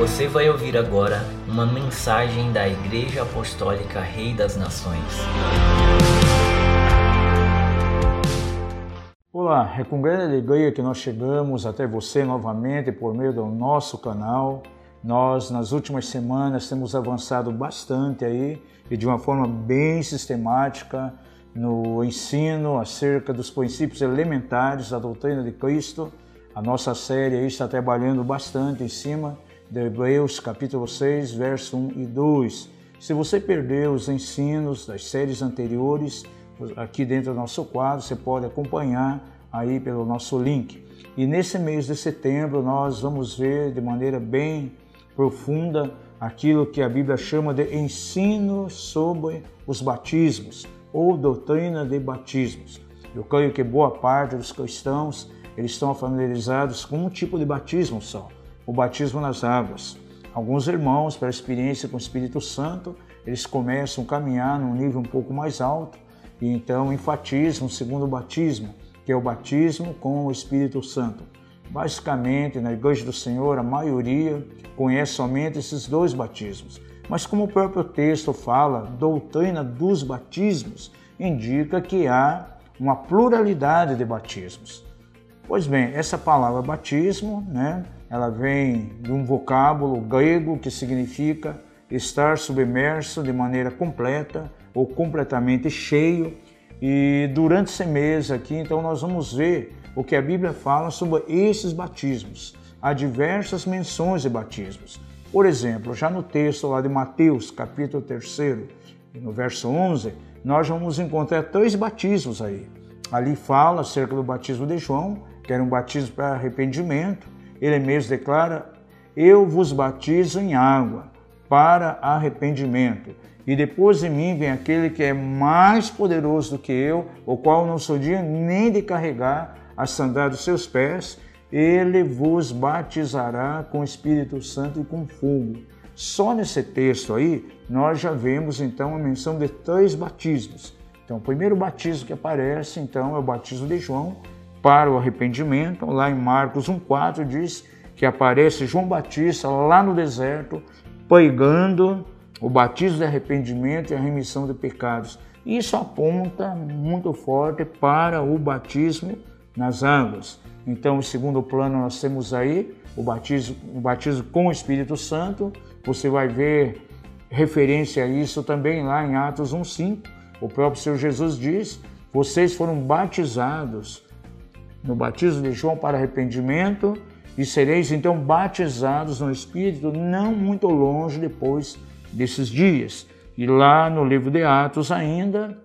Você vai ouvir agora uma mensagem da Igreja Apostólica Rei das Nações. Olá, é com grande alegria que nós chegamos até você novamente por meio do nosso canal. Nós, nas últimas semanas, temos avançado bastante aí e de uma forma bem sistemática no ensino acerca dos princípios elementares da doutrina de Cristo. A nossa série aí está trabalhando bastante em cima de Hebreus capítulo 6, verso 1 e 2. Se você perdeu os ensinos das séries anteriores, aqui dentro do nosso quadro, você pode acompanhar aí pelo nosso link. E nesse mês de setembro nós vamos ver de maneira bem profunda aquilo que a Bíblia chama de ensino sobre os batismos ou doutrina de batismos. Eu creio que boa parte dos cristãos eles estão familiarizados com um tipo de batismo só o batismo nas águas. Alguns irmãos, pela experiência com o Espírito Santo, eles começam a caminhar num nível um pouco mais alto e então enfatizam o segundo batismo, que é o batismo com o Espírito Santo. Basicamente, na Igreja do Senhor, a maioria conhece somente esses dois batismos. Mas, como o próprio texto fala, doutrina dos batismos indica que há uma pluralidade de batismos. Pois bem, essa palavra batismo, né, ela vem de um vocábulo grego que significa estar submerso de maneira completa ou completamente cheio. E durante esse mês aqui, então, nós vamos ver o que a Bíblia fala sobre esses batismos. Há diversas menções de batismos. Por exemplo, já no texto lá de Mateus, capítulo 3, no verso 11, nós vamos encontrar três batismos aí. Ali fala acerca do batismo de João, que era um batismo para arrependimento, ele mesmo declara: Eu vos batizo em água para arrependimento, e depois de mim vem aquele que é mais poderoso do que eu, o qual não sou dia nem de carregar a sandália dos seus pés, ele vos batizará com o Espírito Santo e com fogo. Só nesse texto aí, nós já vemos então a menção de três batismos. Então, o primeiro batismo que aparece, então, é o batismo de João, para o arrependimento. Lá em Marcos 1,4 diz que aparece João Batista lá no deserto, pregando o batismo de arrependimento e a remissão de pecados. Isso aponta muito forte para o batismo nas águas. Então, em segundo plano, nós temos aí o batismo, o batismo com o Espírito Santo. Você vai ver referência a isso também lá em Atos 1,5. O próprio Senhor Jesus diz: Vocês foram batizados no batismo de João para arrependimento e sereis então batizados no Espírito não muito longe depois desses dias. E lá no livro de Atos ainda,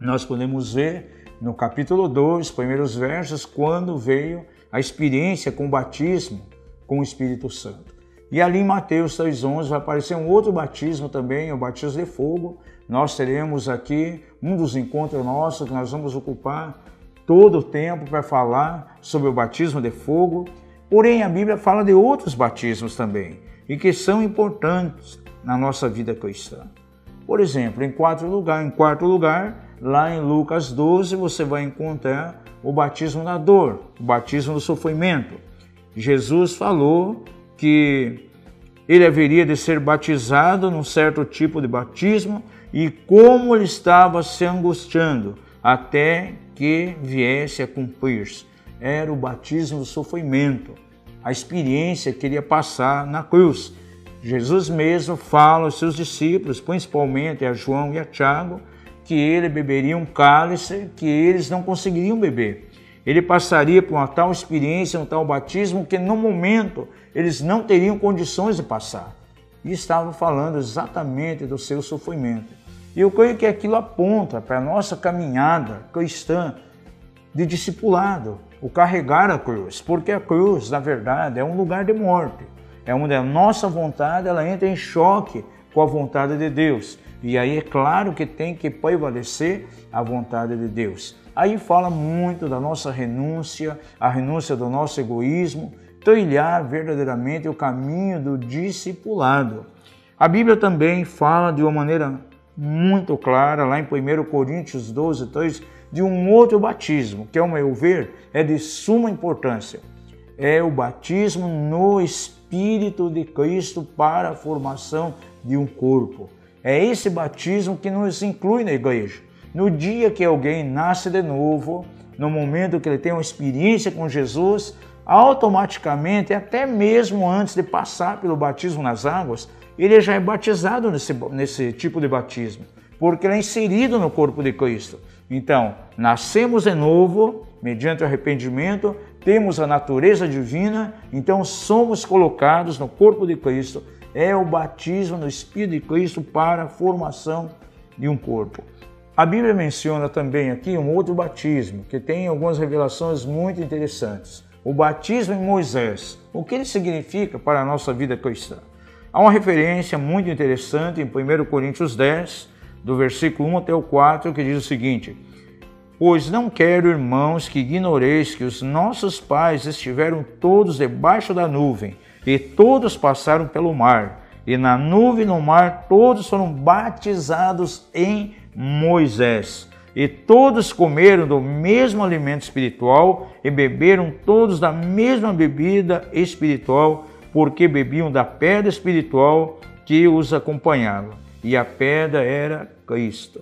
nós podemos ver no capítulo 2, primeiros versos, quando veio a experiência com o batismo com o Espírito Santo. E ali em Mateus 3,11 vai aparecer um outro batismo também, o batismo de fogo. Nós teremos aqui um dos encontros nossos que nós vamos ocupar todo o tempo para falar sobre o batismo de fogo, porém a Bíblia fala de outros batismos também e que são importantes na nossa vida cristã. Por exemplo, em quarto lugar, em quarto lugar, lá em Lucas 12, você vai encontrar o batismo da dor, o batismo do sofrimento. Jesus falou que ele haveria de ser batizado num certo tipo de batismo e como ele estava se angustiando até que viesse a cumprir-se. Era o batismo do sofrimento, a experiência que ele ia passar na cruz. Jesus mesmo fala aos seus discípulos, principalmente a João e a Tiago, que ele beberia um cálice que eles não conseguiriam beber. Ele passaria por uma tal experiência, um tal batismo, que no momento eles não teriam condições de passar. E estava falando exatamente do seu sofrimento. E eu creio que aquilo aponta para a nossa caminhada cristã de discipulado, o carregar a cruz, porque a cruz, na verdade, é um lugar de morte, é onde a nossa vontade ela entra em choque com a vontade de Deus. E aí é claro que tem que prevalecer a vontade de Deus. Aí fala muito da nossa renúncia, a renúncia do nosso egoísmo, trilhar verdadeiramente o caminho do discipulado. A Bíblia também fala de uma maneira muito clara lá em 1 Coríntios 12, 3, de um outro batismo, que, ao meu ver, é de suma importância. é o batismo no Espírito de Cristo para a formação de um corpo. É esse batismo que nos inclui na igreja. No dia que alguém nasce de novo, no momento que ele tem uma experiência com Jesus, automaticamente, até mesmo antes de passar pelo batismo nas águas, ele já é batizado nesse, nesse tipo de batismo, porque ele é inserido no corpo de Cristo. Então, nascemos de novo, mediante arrependimento, temos a natureza divina, então somos colocados no corpo de Cristo. É o batismo no Espírito de Cristo para a formação de um corpo. A Bíblia menciona também aqui um outro batismo que tem algumas revelações muito interessantes. O batismo em Moisés. O que ele significa para a nossa vida cristã? Há uma referência muito interessante em 1 Coríntios 10, do versículo 1 até o 4, que diz o seguinte: Pois não quero, irmãos, que ignoreis que os nossos pais estiveram todos debaixo da nuvem, e todos passaram pelo mar, e na nuvem e no mar todos foram batizados em Moisés. E todos comeram do mesmo alimento espiritual e beberam todos da mesma bebida espiritual, porque bebiam da pedra espiritual que os acompanhava. E a pedra era Cristo.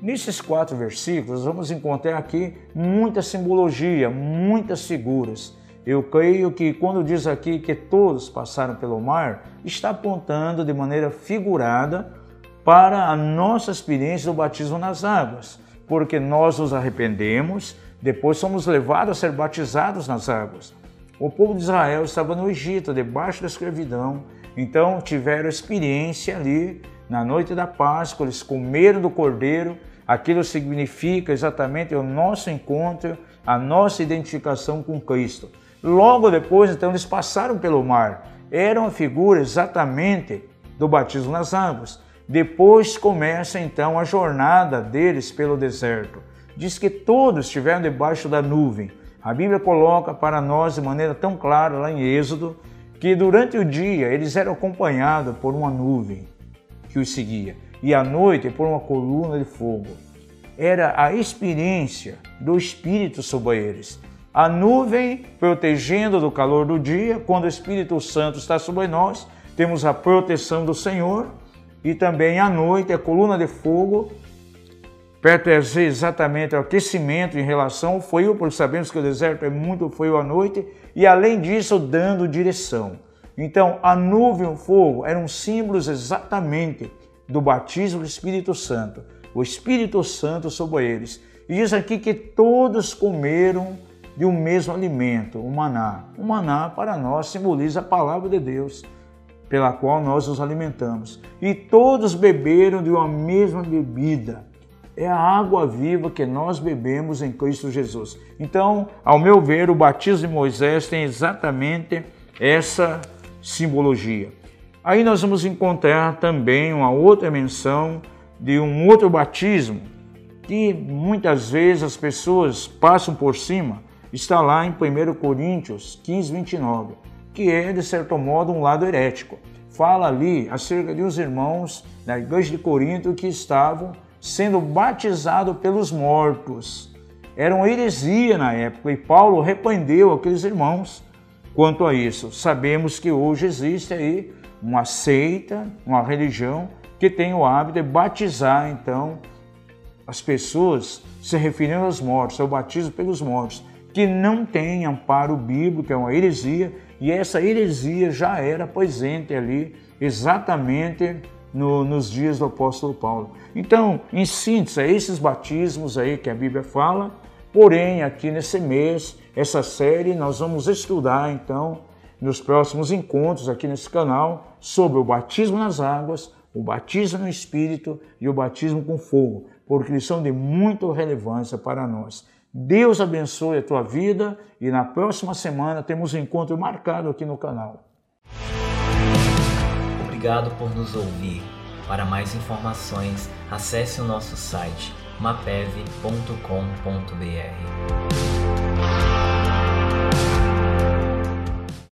Nesses quatro versículos, vamos encontrar aqui muita simbologia, muitas figuras. Eu creio que quando diz aqui que todos passaram pelo mar, está apontando de maneira figurada para a nossa experiência do batismo nas águas, porque nós nos arrependemos, depois somos levados a ser batizados nas águas. O povo de Israel estava no Egito, debaixo da escravidão, então tiveram experiência ali na noite da Páscoa, eles comeram do cordeiro, aquilo significa exatamente o nosso encontro, a nossa identificação com Cristo. Logo depois, então, eles passaram pelo mar. Era uma figura exatamente do batismo nas águas. Depois começa então a jornada deles pelo deserto. Diz que todos estiveram debaixo da nuvem. A Bíblia coloca para nós de maneira tão clara lá em Êxodo que durante o dia eles eram acompanhados por uma nuvem que os seguia e à noite por uma coluna de fogo. Era a experiência do Espírito sobre eles. A nuvem protegendo do calor do dia, quando o Espírito Santo está sobre nós, temos a proteção do Senhor e também à noite a coluna de fogo perto é exatamente o aquecimento em relação ao frio, porque sabemos que o deserto é muito frio à noite, e além disso, dando direção. Então, a nuvem e o fogo eram símbolos exatamente do batismo do Espírito Santo, o Espírito Santo sobre eles. E diz aqui que todos comeram de um mesmo alimento, o maná. O maná para nós simboliza a palavra de Deus pela qual nós nos alimentamos. E todos beberam de uma mesma bebida. É a água viva que nós bebemos em Cristo Jesus. Então, ao meu ver, o batismo de Moisés tem exatamente essa simbologia. Aí nós vamos encontrar também uma outra menção de um outro batismo que muitas vezes as pessoas passam por cima. Está lá em 1 Coríntios 15, 29 que é, de certo modo, um lado herético. Fala ali acerca de os irmãos da igreja de Corinto que estavam sendo batizados pelos mortos. Era uma heresia na época e Paulo repreendeu aqueles irmãos quanto a isso. Sabemos que hoje existe aí uma seita, uma religião que tem o hábito de batizar então as pessoas se referindo aos mortos, ao batismo pelos mortos, que não tem amparo bíblico, é uma heresia e essa heresia já era presente ali exatamente no, nos dias do apóstolo Paulo. Então, em síntese, é esses batismos aí que a Bíblia fala, porém, aqui nesse mês, essa série, nós vamos estudar então nos próximos encontros aqui nesse canal sobre o batismo nas águas, o batismo no Espírito e o batismo com fogo, porque eles são de muita relevância para nós. Deus abençoe a tua vida e na próxima semana temos um encontro marcado aqui no canal. Obrigado por nos ouvir. Para mais informações, acesse o nosso site mapev.com.br.